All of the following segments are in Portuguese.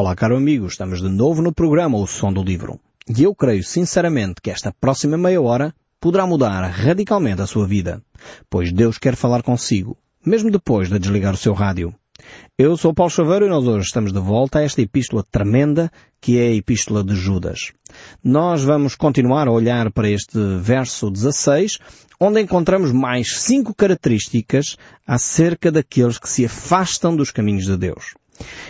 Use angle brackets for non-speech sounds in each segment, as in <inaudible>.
Olá, caro amigo, estamos de novo no programa O Som do Livro. E eu creio sinceramente que esta próxima meia hora poderá mudar radicalmente a sua vida, pois Deus quer falar consigo, mesmo depois de desligar o seu rádio. Eu sou Paulo Chaveiro e nós hoje estamos de volta a esta epístola tremenda que é a epístola de Judas. Nós vamos continuar a olhar para este verso 16, onde encontramos mais cinco características acerca daqueles que se afastam dos caminhos de Deus.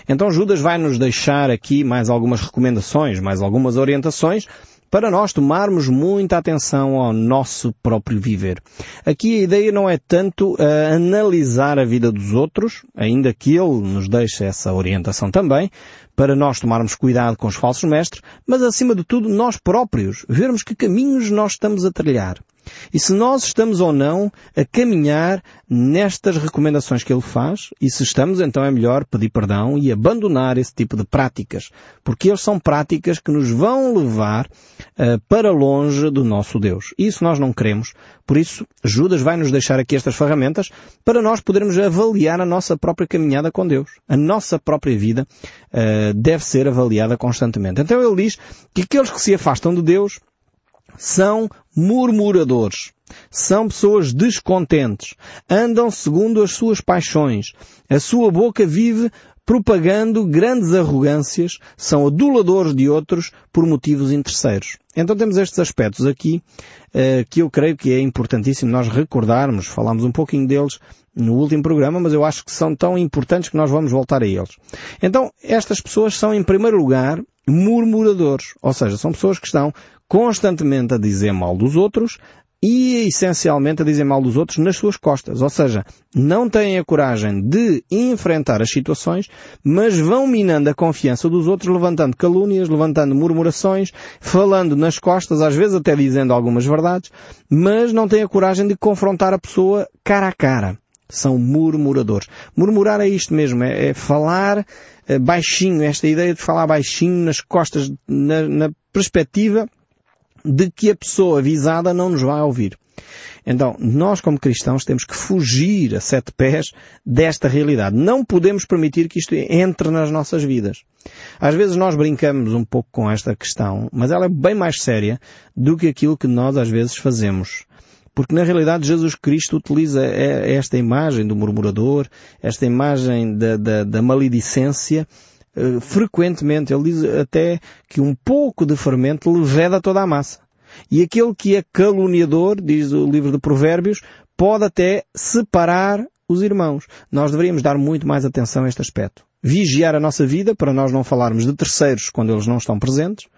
Então Judas vai nos deixar aqui mais algumas recomendações, mais algumas orientações para nós tomarmos muita atenção ao nosso próprio viver. Aqui a ideia não é tanto uh, analisar a vida dos outros, ainda que ele nos deixe essa orientação também, para nós tomarmos cuidado com os falsos mestres, mas acima de tudo nós próprios, vermos que caminhos nós estamos a trilhar. E se nós estamos ou não a caminhar nestas recomendações que ele faz, e se estamos, então é melhor pedir perdão e abandonar esse tipo de práticas, porque eles são práticas que nos vão levar uh, para longe do nosso Deus. Isso nós não queremos. Por isso, Judas vai nos deixar aqui estas ferramentas para nós podermos avaliar a nossa própria caminhada com Deus. A nossa própria vida uh, deve ser avaliada constantemente. Então ele diz que aqueles que se afastam de Deus são murmuradores. São pessoas descontentes. Andam segundo as suas paixões. A sua boca vive propagando grandes arrogâncias, são aduladores de outros por motivos interesseiros. Então temos estes aspectos aqui uh, que eu creio que é importantíssimo nós recordarmos. Falámos um pouquinho deles no último programa, mas eu acho que são tão importantes que nós vamos voltar a eles. Então, estas pessoas são, em primeiro lugar, murmuradores. Ou seja, são pessoas que estão constantemente a dizer mal dos outros e essencialmente a dizer mal dos outros nas suas costas. Ou seja, não têm a coragem de enfrentar as situações, mas vão minando a confiança dos outros, levantando calúnias, levantando murmurações, falando nas costas, às vezes até dizendo algumas verdades, mas não têm a coragem de confrontar a pessoa cara a cara. São murmuradores. Murmurar é isto mesmo, é, é falar é, baixinho, esta ideia de falar baixinho nas costas, na, na perspectiva de que a pessoa visada não nos vai ouvir. Então, nós como cristãos temos que fugir a sete pés desta realidade. Não podemos permitir que isto entre nas nossas vidas. Às vezes nós brincamos um pouco com esta questão, mas ela é bem mais séria do que aquilo que nós às vezes fazemos. Porque na realidade Jesus Cristo utiliza esta imagem do murmurador, esta imagem da, da, da maledicência, eh, frequentemente. Ele diz até que um pouco de fermento leveda toda a massa. E aquele que é caluniador, diz o livro de Provérbios, pode até separar os irmãos. Nós deveríamos dar muito mais atenção a este aspecto. Vigiar a nossa vida para nós não falarmos de terceiros quando eles não estão presentes,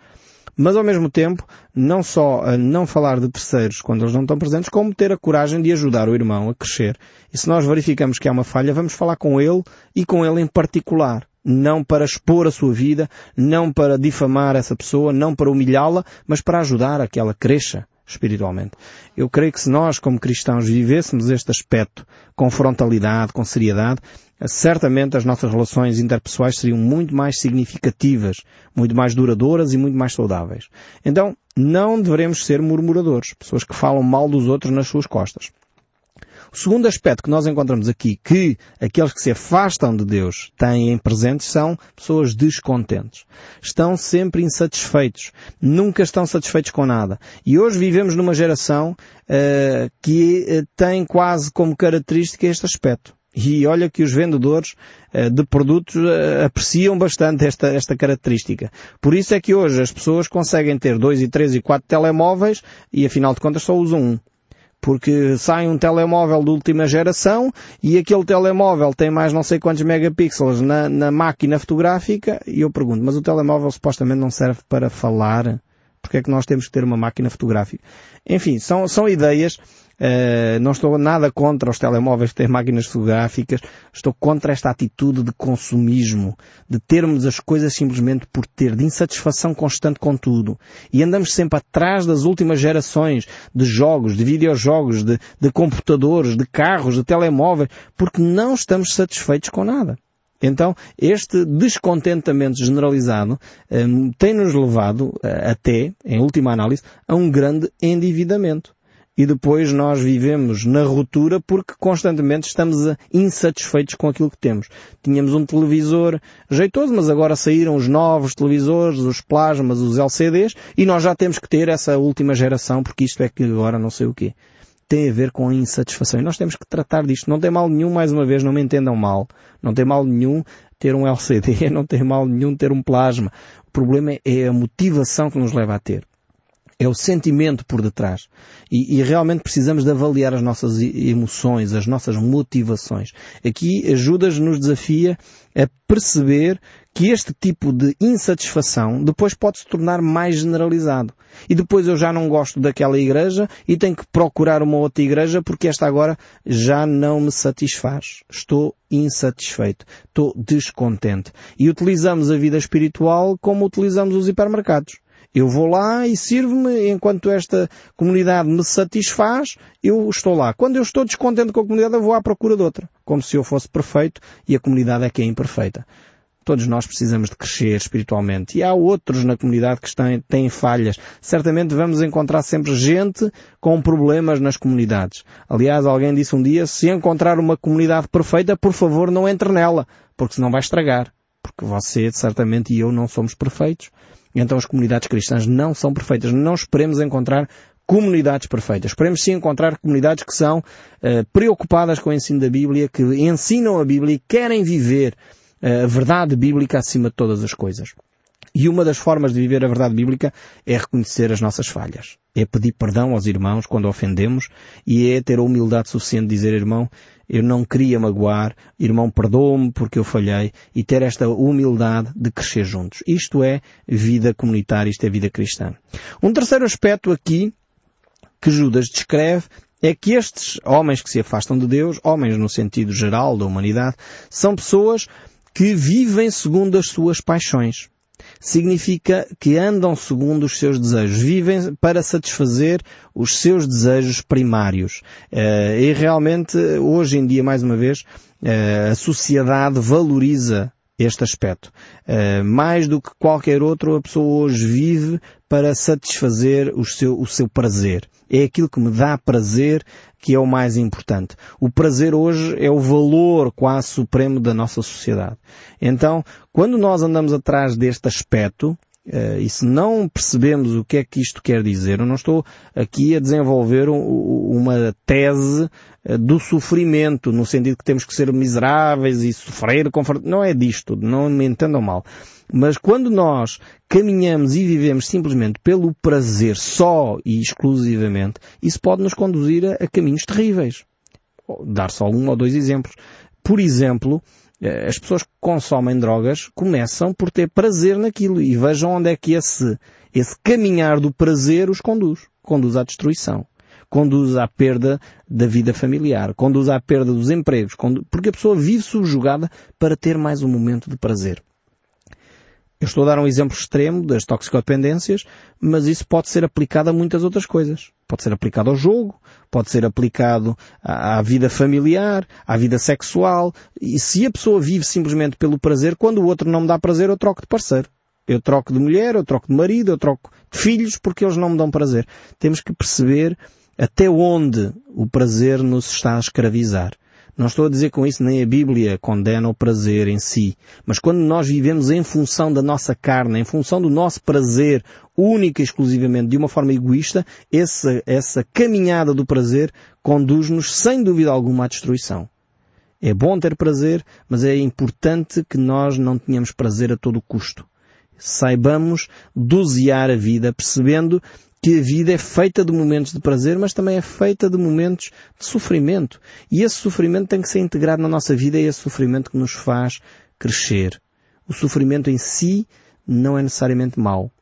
mas ao mesmo tempo, não só a não falar de terceiros quando eles não estão presentes, como ter a coragem de ajudar o irmão a crescer. E se nós verificamos que há uma falha, vamos falar com ele e com ele em particular não para expor a sua vida, não para difamar essa pessoa, não para humilhá-la, mas para ajudar a que ela cresça espiritualmente. Eu creio que se nós, como cristãos, vivêssemos este aspecto com frontalidade, com seriedade, certamente as nossas relações interpessoais seriam muito mais significativas, muito mais duradouras e muito mais saudáveis. Então, não devemos ser murmuradores, pessoas que falam mal dos outros nas suas costas. O segundo aspecto que nós encontramos aqui, que aqueles que se afastam de Deus têm em presente, são pessoas descontentes. Estão sempre insatisfeitos. Nunca estão satisfeitos com nada. E hoje vivemos numa geração uh, que uh, tem quase como característica este aspecto. E olha que os vendedores uh, de produtos apreciam bastante esta, esta característica. Por isso é que hoje as pessoas conseguem ter dois e três e quatro telemóveis e afinal de contas só usam um porque sai um telemóvel de última geração e aquele telemóvel tem mais não sei quantos megapixels na, na máquina fotográfica e eu pergunto, mas o telemóvel supostamente não serve para falar? Porque é que nós temos que ter uma máquina fotográfica? Enfim, são, são ideias Uh, não estou nada contra os telemóveis têm máquinas fotográficas. Estou contra esta atitude de consumismo, de termos as coisas simplesmente por ter, de insatisfação constante com tudo. E andamos sempre atrás das últimas gerações de jogos, de videojogos, de, de computadores, de carros, de telemóveis, porque não estamos satisfeitos com nada. Então, este descontentamento generalizado um, tem-nos levado uh, até, em última análise, a um grande endividamento. e depois nós vivemos na ruptura porque constantemente estamos insatisfeitos com aquilo que temos. Tínhamos um televisor jeitoso, mas agora saíram os novos televisores, os plasmas, os LCDs e nós já temos que ter essa última geração porque isto é que agora não sei o quê tem a ver com a insatisfação. E nós temos que tratar disto. Não tem mal nenhum, mais uma vez, não me entendam mal. Não tem mal nenhum ter um LCD, <laughs> não tem mal nenhum ter um plasma. O problema é a motivação que nos leva a ter. É o sentimento por detrás. E, e, realmente precisamos de avaliar as nossas emoções, as nossas motivações. Aqui ajudas nos desafia a perceber que este tipo de insatisfação depois pode se tornar mais generalizado. E depois eu já não gosto daquela igreja e tenho que procurar uma outra igreja porque esta agora já não me satisfaz. Estou insatisfeito. Estou descontente. E utilizamos a vida espiritual como utilizamos os hipermercados. Eu vou lá e sirvo-me enquanto esta comunidade me satisfaz, eu estou lá. Quando eu estou descontente com a comunidade, eu vou à procura de outra. Como se eu fosse perfeito e a comunidade é que é imperfeita. Todos nós precisamos de crescer espiritualmente. E há outros na comunidade que têm, têm falhas. Certamente vamos encontrar sempre gente com problemas nas comunidades. Aliás, alguém disse um dia, se encontrar uma comunidade perfeita, por favor não entre nela, porque senão vai estragar. Porque você, certamente, e eu não somos perfeitos. Então as comunidades cristãs não são perfeitas. Não esperemos encontrar comunidades perfeitas. Esperemos sim encontrar comunidades que são uh, preocupadas com o ensino da Bíblia, que ensinam a Bíblia e querem viver a verdade bíblica acima de todas as coisas. E uma das formas de viver a verdade bíblica é reconhecer as nossas falhas. É pedir perdão aos irmãos quando ofendemos e é ter a humildade suficiente de dizer, irmão, eu não queria magoar, irmão, perdoa-me porque eu falhei e ter esta humildade de crescer juntos. Isto é vida comunitária, isto é vida cristã. Um terceiro aspecto aqui que Judas descreve é que estes homens que se afastam de Deus, homens no sentido geral da humanidade, são pessoas que vivem segundo as suas paixões significa que andam segundo os seus desejos, vivem para satisfazer os seus desejos primários. Eh, e realmente, hoje em dia, mais uma vez, eh, a sociedade valoriza este aspecto. Uh, mais do que qualquer outro, a pessoa hoje vive para satisfazer o seu, o seu prazer. É aquilo que me dá prazer que é o mais importante. O prazer hoje é o valor quase supremo da nossa sociedade. Então, quando nós andamos atrás deste aspecto, e se não percebemos o que é que isto quer dizer, eu não estou aqui a desenvolver um, uma tese uh, do sofrimento, no sentido que temos que ser miseráveis e sofrer, confort... não é disto, não me entendam mal. Mas quando nós caminhamos e vivemos simplesmente pelo prazer só e exclusivamente, isso pode nos conduzir a, a caminhos terríveis. Dar só um ou dois exemplos. Por exemplo, eh, as pessoas que consomem drogas começam por ter prazer naquilo e vejam onde é que esse, esse caminhar do prazer os conduz. Conduz à destruição. Conduz à perda da vida familiar. Conduz à perda dos empregos. Porque a pessoa vive subjugada para ter mais um momento de prazer. Eu estou a dar um exemplo extremo das toxicodependências, mas isso pode ser aplicado a muitas outras coisas. Pode ser aplicado ao jogo, pode ser aplicado à, à, vida familiar, à vida sexual. E se a pessoa vive simplesmente pelo prazer, quando o outro não me dá prazer, eu troco de parceiro. Eu troco de mulher, eu troco de marido, eu troco de filhos porque eles não me dão prazer. Temos que perceber até onde o prazer nos está a escravizar. Não estou a dizer com isso nem a Bíblia condena o prazer em si, mas quando nós vivemos em função da nossa carne, em função do nosso prazer, única e exclusivamente de uma forma egoísta, essa, essa caminhada do prazer conduz-nos sem dúvida alguma à destruição. É bom ter prazer, mas é importante que nós não tenhamos prazer a todo custo. Saibamos dosear a vida, percebendo que a vida é feita de momentos de prazer, mas também é feita de momentos de sofrimento. E esse sofrimento tem que ser integrado na nossa vida e é esse sofrimento que nos faz crescer. O sofrimento em si não é necessariamente mau.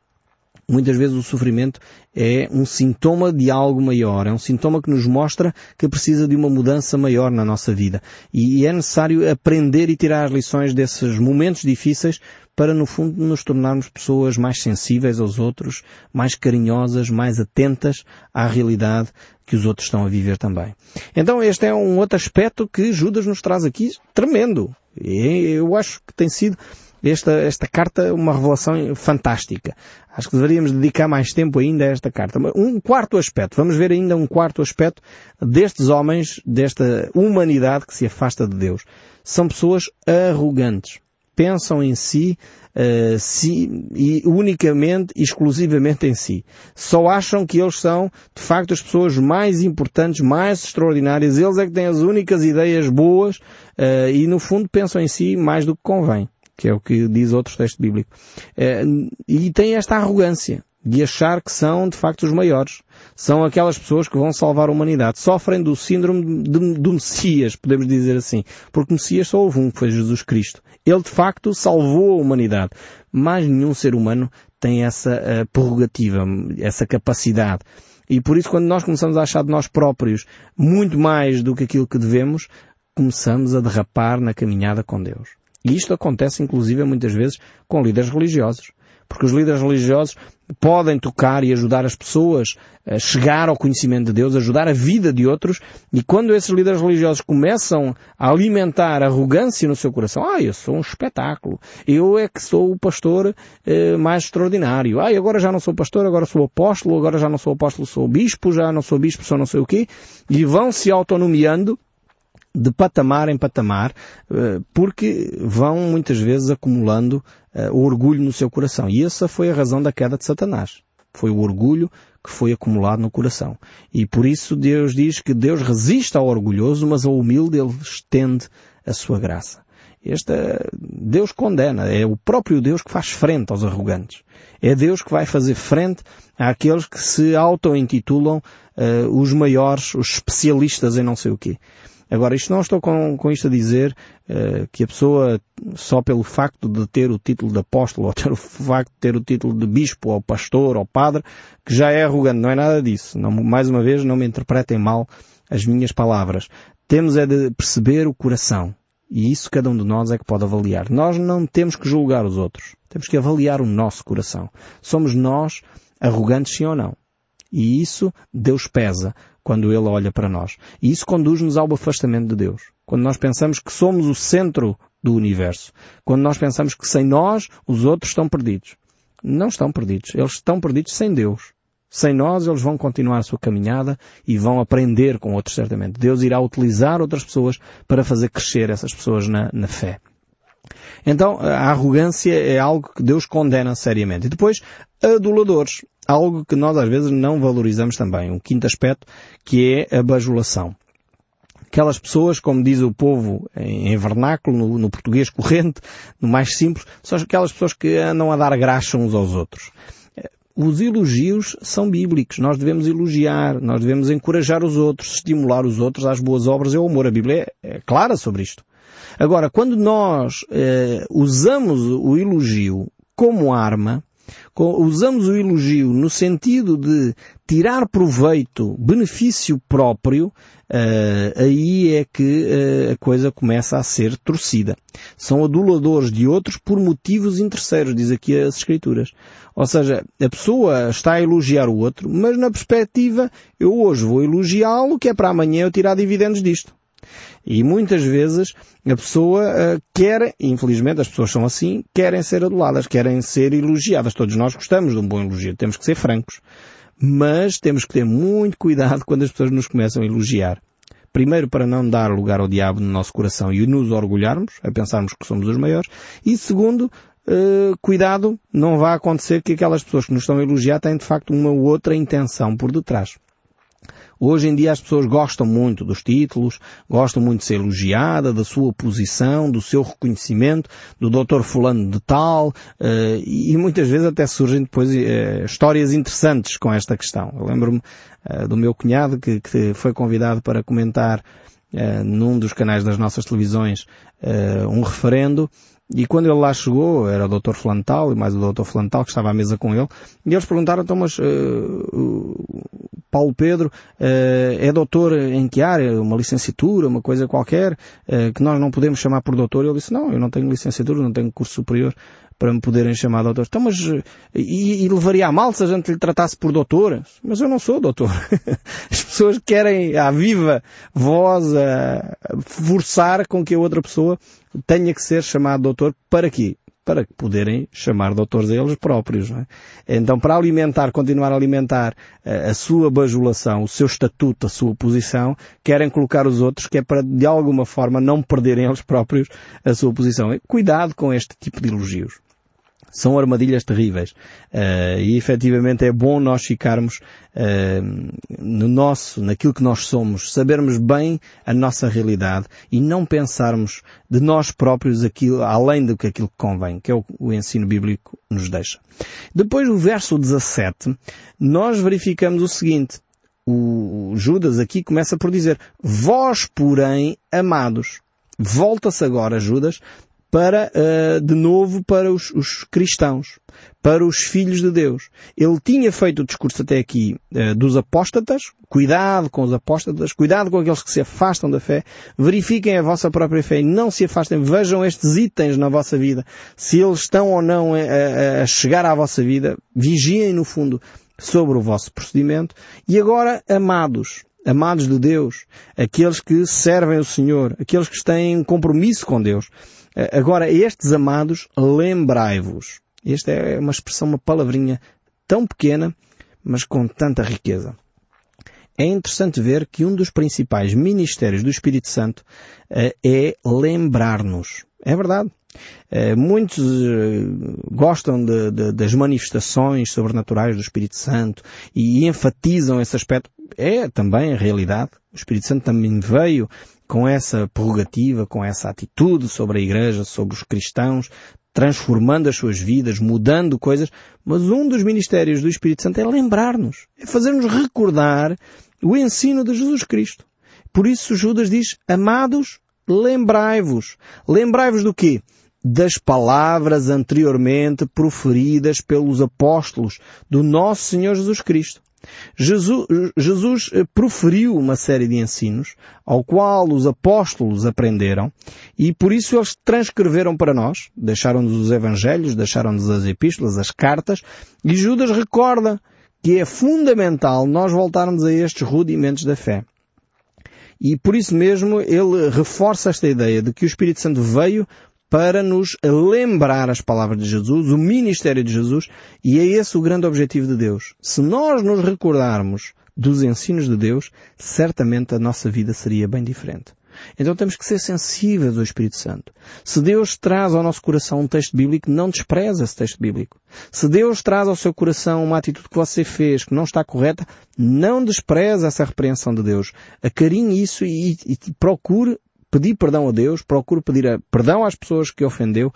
Muitas vezes o sofrimento é um sintoma de algo maior, é um sintoma que nos mostra que precisa de uma mudança maior na nossa vida. E é necessário aprender e tirar as lições desses momentos difíceis para, no fundo, nos tornarmos pessoas mais sensíveis aos outros, mais carinhosas, mais atentas à realidade que os outros estão a viver também. Então este é um outro aspecto que Judas nos traz aqui tremendo. Eu acho que tem sido esta, esta carta é uma revelação fantástica. Acho que deveríamos dedicar mais tempo ainda a esta carta. Um quarto aspecto, vamos ver ainda um quarto aspecto destes homens, desta humanidade que se afasta de Deus. São pessoas arrogantes. Pensam em si, uh, si e unicamente, exclusivamente em si. Só acham que eles são, de facto, as pessoas mais importantes, mais extraordinárias. Eles é que têm as únicas ideias boas uh, e, no fundo, pensam em si mais do que convém que é o que diz outro texto bíblico. É, e tem esta arrogância de achar que são de facto os maiores. São aquelas pessoas que vão salvar a humanidade. Sofrem do síndrome do Messias, podemos dizer assim. Porque Messias só houve um, que foi Jesus Cristo. Ele de facto salvou a humanidade. Mas nenhum ser humano tem essa uh, prerrogativa, essa capacidade. E por isso quando nós começamos a achar de nós próprios muito mais do que aquilo que devemos, começamos a derrapar na caminhada com Deus. E isto acontece inclusive muitas vezes com líderes religiosos. Porque os líderes religiosos podem tocar e ajudar as pessoas a chegar ao conhecimento de Deus, ajudar a vida de outros, e quando esses líderes religiosos começam a alimentar arrogância no seu coração, ah, eu sou um espetáculo, eu é que sou o pastor eh, mais extraordinário, ah, agora já não sou pastor, agora sou apóstolo, agora já não sou apóstolo, sou bispo, já não sou bispo, sou não sei o quê, e vão se autonomiando de patamar em patamar, eh, porque vão muitas vezes acumulando eh, o orgulho no seu coração. E essa foi a razão da queda de Satanás. Foi o orgulho que foi acumulado no coração. E por isso Deus diz que Deus resiste ao orgulhoso, mas ao humilde Ele estende a sua graça. Esta, Deus condena. É o próprio Deus que faz frente aos arrogantes. É Deus que vai fazer frente àqueles que se auto-intitulam uh, os maiores, os especialistas em não sei o quê. Agora, isto não estou com, com isto a dizer uh, que a pessoa, só pelo facto de ter o título de apóstolo, ou ter o facto de ter o título de bispo, ou pastor, ou padre, que já é arrogante. Não é nada disso. Não, mais uma vez, não me interpretem mal as minhas palavras. Temos é de perceber o coração. E isso cada um de nós é que pode avaliar. Nós não temos que julgar os outros. Temos que avaliar o nosso coração. Somos nós arrogantes sim ou não. E isso Deus pesa quando Ele olha para nós. E isso conduz-nos ao afastamento de Deus. Quando nós pensamos que somos o centro do universo. Quando nós pensamos que sem nós os outros estão perdidos. Não estão perdidos. Eles estão perdidos sem Deus. Sem nós, eles vão continuar a sua caminhada e vão aprender com outros, certamente. Deus irá utilizar outras pessoas para fazer crescer essas pessoas na, na fé. Então, a arrogância é algo que Deus condena seriamente. E depois, aduladores algo que nós às vezes não valorizamos também. Um quinto aspecto que é a bajulação. Aquelas pessoas, como diz o povo em, vernáculo, no, no, português corrente, no mais simples, são aquelas pessoas que andam a dar graxa uns aos outros. Os elogios são bíblicos. Nós devemos elogiar, nós devemos encorajar os outros, estimular os outros às boas obras e ao amor. A Bíblia é, é clara sobre isto. Agora, quando nós eh, usamos o elogio como arma, usamos o elogio no sentido de tirar proveito, benefício próprio, uh, aí é que uh, a coisa começa a ser torcida. São aduladores de outros por motivos interesseiros, diz aqui as Escrituras. Ou seja, a pessoa está a elogiar o outro, mas na perspectiva, eu hoje vou elogiá-lo, que é para amanhã eu tirar dividendos disto. E muitas vezes a pessoa uh, quer, infelizmente as pessoas são assim, querem ser aduladas, querem ser elogiadas. Todos nós gostamos de um bom elogio, temos que ser francos. Mas temos que ter muito cuidado quando as pessoas nos começam a elogiar. Primeiro, para não dar lugar ao diabo no nosso coração e nos orgulharmos, a pensarmos que somos os maiores. E segundo, uh, cuidado, não vai acontecer que aquelas pessoas que nos estão a elogiar têm de facto uma outra intenção por detrás. Hoje em dia as pessoas gostam muito dos títulos, gostam muito de ser elogiada, da sua posição, do seu reconhecimento, do doutor fulano de tal, uh, e muitas vezes até surgem depois uh, histórias interessantes com esta questão. Eu lembro-me uh, do meu cunhado que, foi convidado para comentar num dos canais das nossas televisões um referendo e quando ele lá chegou, era o Dr. Flantal e mais o Dr. Flantal que estava à mesa com ele, e eles perguntaram, então, mas uh, Paulo Pedro uh, é doutor em que área? Uma licenciatura, uma coisa qualquer, uh, que nós não podemos chamar por doutor? Ele disse, não, eu não tenho licenciatura, não tenho curso superior para me poderem chamar doutor. Então, mas, e, e levaria a mal se a gente lhe tratasse por doutor? Mas eu não sou doutor. <laughs> As pessoas querem, à viva voz, a forçar com que a outra pessoa tenha que ser chamado doutor para quê? para poderem chamar doutores a eles próprios. É? Então, para alimentar, continuar a alimentar a, eh, a sua bajulação, o seu estatuto, a sua posição, querem colocar os outros, que é para, de alguma forma, não perderem eles próprios a sua posição. Cuidado com este tipo de elogios. São armadilhas terríveis. Uh, e efetivamente é bom nós ficarmos uh, no nosso, naquilo que nós somos, sabermos bem a nossa realidade e não pensarmos de nós próprios aquilo, além do que aquilo que convém, que é o, o ensino bíblico nos deixa. Depois do verso 17, nós verificamos o seguinte. O Judas aqui começa por dizer, vós porém amados. Volta-se agora, Judas, para, uh, de novo, para os, os, cristãos, para os filhos de Deus. Ele tinha feito o discurso até aqui uh, dos apóstatas, cuidado com os apóstatas, cuidado com aqueles que se afastam da fé, verifiquem a vossa própria fé e não se afastem, vejam estes itens na vossa vida, se eles estão ou não a, a, a chegar à vossa vida, vigiem no fundo sobre o vosso procedimento. E agora, amados, amados de Deus, aqueles que servem o Senhor, aqueles que têm um compromisso com Deus, eh, agora, estes amados, lembrai-vos. Esta é uma expressão, uma palavrinha tão pequena, mas com tanta riqueza. É interessante ver que um dos principais ministérios do Espírito Santo uh, é lembrar-nos. É verdade. Uh, muitos gostam de, de, das manifestações sobrenaturais do Espírito Santo e enfatizam esse aspecto. É também a realidade. O Espírito Santo também veio com essa prerrogativa, com essa atitude sobre a Igreja, sobre os cristãos, transformando as suas vidas, mudando coisas, mas um dos ministérios do Espírito Santo é lembrar-nos, é fazer-nos recordar o ensino de Jesus Cristo. Por isso Judas diz, amados, lembrai-vos. Lembrai-vos do quê? Das palavras anteriormente proferidas pelos apóstolos do nosso Senhor Jesus Cristo. Jesus, Jesus eh, proferiu uma série de ensinos ao qual os apóstolos aprenderam e por isso eles transcreveram para nós, deixaram-nos os evangelhos, deixaram-nos as epístolas, as cartas e Judas recorda que é fundamental nós voltarmos a estes rudimentos da fé. E por isso mesmo ele reforça esta ideia de que o Espírito Santo veio para nos lembrar as palavras de Jesus, o ministério de Jesus, e é esse o grande objetivo de Deus. Se nós nos recordarmos dos ensinos de Deus, certamente a nossa vida seria bem diferente. Então temos que ser sensíveis ao Espírito Santo. Se Deus traz ao nosso coração um texto bíblico, não despreze esse texto bíblico. Se Deus traz ao seu coração uma atitude que você fez que não está correta, não despreze essa repreensão de Deus. Acarinhe isso e, e, e procure pedir perdão a Deus, procure pedir perdão às pessoas que ofendeu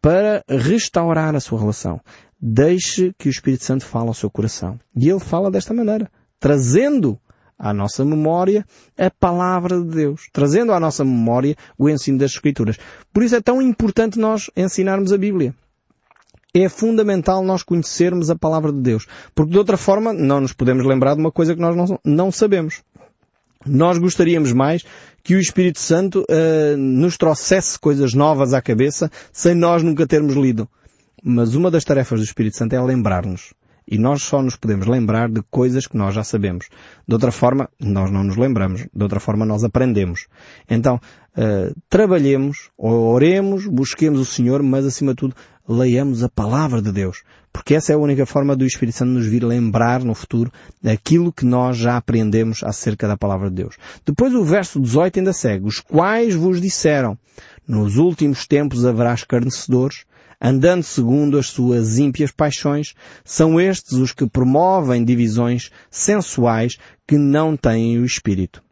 para restaurar a sua relação. Deixe que o Espírito Santo fale ao seu coração. E ele fala desta maneira, trazendo à nossa memória a palavra de Deus, trazendo à nossa memória o ensino das Escrituras. Por isso é tão importante nós ensinarmos a Bíblia. É fundamental nós conhecermos a palavra de Deus, porque de outra forma não nos podemos lembrar de uma coisa que nós não sabemos. Nós gostaríamos mais que o Espírito Santo uh, nos trouxesse coisas novas à cabeça sem nós nunca termos lido. Mas uma das tarefas do Espírito Santo é lembrar-nos. E nós só nos podemos lembrar de coisas que nós já sabemos. De outra forma, nós não nos lembramos. De outra forma, nós aprendemos. Então, uh, trabalhemos, oremos, busquemos o Senhor, mas acima de tudo, leiamos a palavra de Deus. Porque essa é a única forma do Espírito Santo nos vir lembrar no futuro aquilo que nós já aprendemos acerca da palavra de Deus. Depois o verso 18 ainda segue. Os quais vos disseram, nos últimos tempos haverá escarnecedores, andando segundo as suas ímpias paixões, são estes os que promovem divisões sensuais que não têm o Espírito.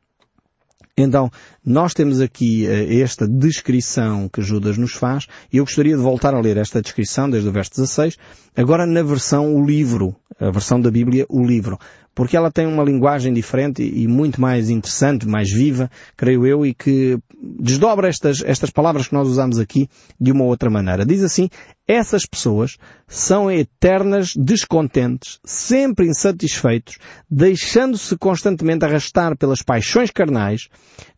Então, nós temos aqui uh, esta descrição que Judas nos faz, e eu gostaria de voltar a ler esta descrição desde o verso 16, agora na versão o livro, a versão da Bíblia, o livro porque ela tem uma linguagem diferente e muito mais interessante, mais viva, creio eu, e que desdobra estas, estas palavras que nós usamos aqui de uma outra maneira. Diz assim, essas pessoas são eternas descontentes, sempre insatisfeitos, deixando-se constantemente arrastar pelas paixões carnais,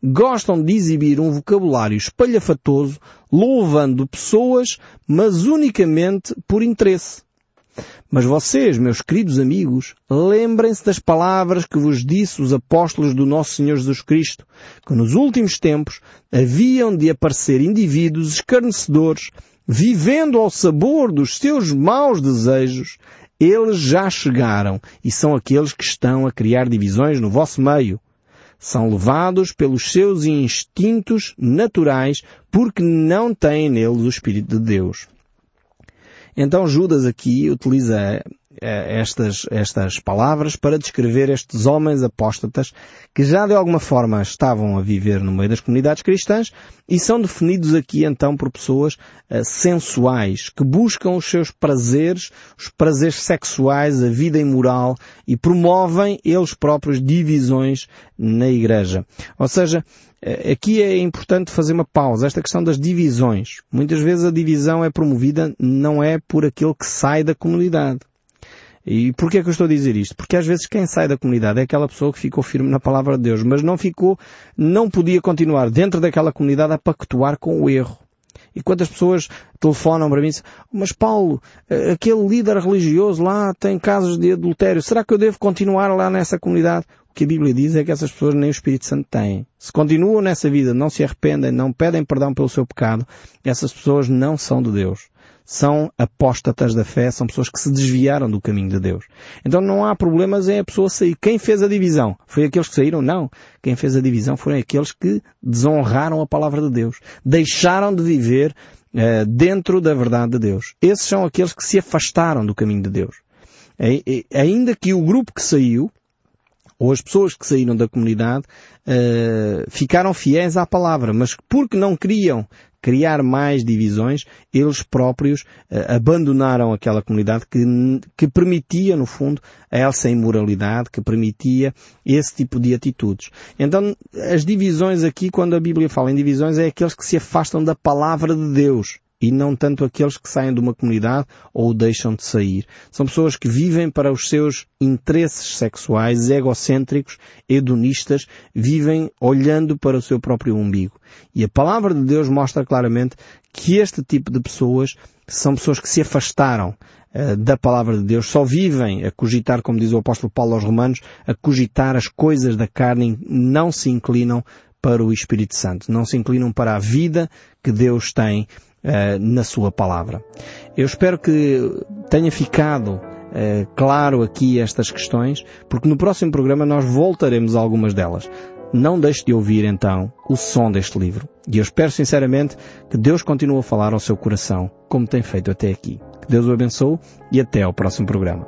gostam de exibir um vocabulário espalhafatoso, louvando pessoas, mas unicamente por interesse. Mas vocês, meus queridos amigos, lembrem-se das palavras que vos disse os apóstolos do nosso Senhor Jesus Cristo, que nos últimos tempos haviam de aparecer indivíduos escarnecedores, vivendo ao sabor dos seus maus desejos, eles já chegaram e são aqueles que estão a criar divisões no vosso meio. São levados pelos seus instintos naturais porque não têm neles o Espírito de Deus. Então Judas aqui utiliza estas, estas palavras para descrever estes homens apóstatas que já de alguma forma estavam a viver no meio das comunidades cristãs e são definidos aqui então por pessoas uh, sensuais que buscam os seus prazeres, os prazeres sexuais, a vida imoral e promovem eles próprios divisões na igreja. Ou seja, eh, aqui é importante fazer uma pausa. Esta questão das divisões. Muitas vezes a divisão é promovida não é por aquele que sai da comunidade. E porquê é que eu estou a dizer isto? Porque às vezes quem sai da comunidade é aquela pessoa que ficou firme na palavra de Deus, mas não ficou, não podia continuar dentro daquela comunidade a pactuar com o erro. E quantas pessoas telefonam para mim e dizem, mas Paulo, eh, aquele líder religioso lá tem casos de adultério, será que eu devo continuar lá nessa comunidade? O que a Bíblia diz é que essas pessoas nem o Espírito Santo têm. Se continuam nessa vida, não se arrependem, não pedem perdão pelo seu pecado, essas pessoas não são de Deus são apóstatas da fé, são pessoas que se desviaram do caminho de Deus. Então não há problemas em a pessoa sair. Quem fez a divisão? Foi aqueles que saíram? Não. Quem fez a divisão foram aqueles que desonraram a palavra de Deus. Deixaram de viver uh, dentro da verdade de Deus. Esses são aqueles que se afastaram do caminho de Deus. E, e, ainda que o grupo que saiu, ou as pessoas que saíram da comunidade, uh, ficaram fiéis à palavra, mas porque não queriam criar mais divisões, eles próprios uh, abandonaram aquela comunidade que, que permitia, no fundo, essa imoralidade, que permitia esse tipo de atitudes. Então, as divisões aqui, quando a Bíblia fala em divisões, é aqueles que se afastam da palavra de Deus e não tanto aqueles que saem de uma comunidade ou deixam de sair. São pessoas que vivem para os seus interesses sexuais, egocêntricos, hedonistas, vivem olhando para o seu próprio umbigo. E a palavra de Deus mostra claramente que este tipo de pessoas são pessoas que se afastaram uh, da palavra de Deus, só vivem a cogitar, como diz o apóstolo Paulo aos Romanos, a cogitar as coisas da carne, não se inclinam para o Espírito Santo, não se inclinam para a vida que Deus tem uh, na sua palavra. Eu espero que tenha ficado uh, claro aqui estas questões, porque no próximo programa nós voltaremos a algumas delas. Não deixe de ouvir então o som deste livro. E eu espero sinceramente que Deus continue a falar ao seu coração, como tem feito até aqui. Que Deus o abençoe e até ao próximo programa.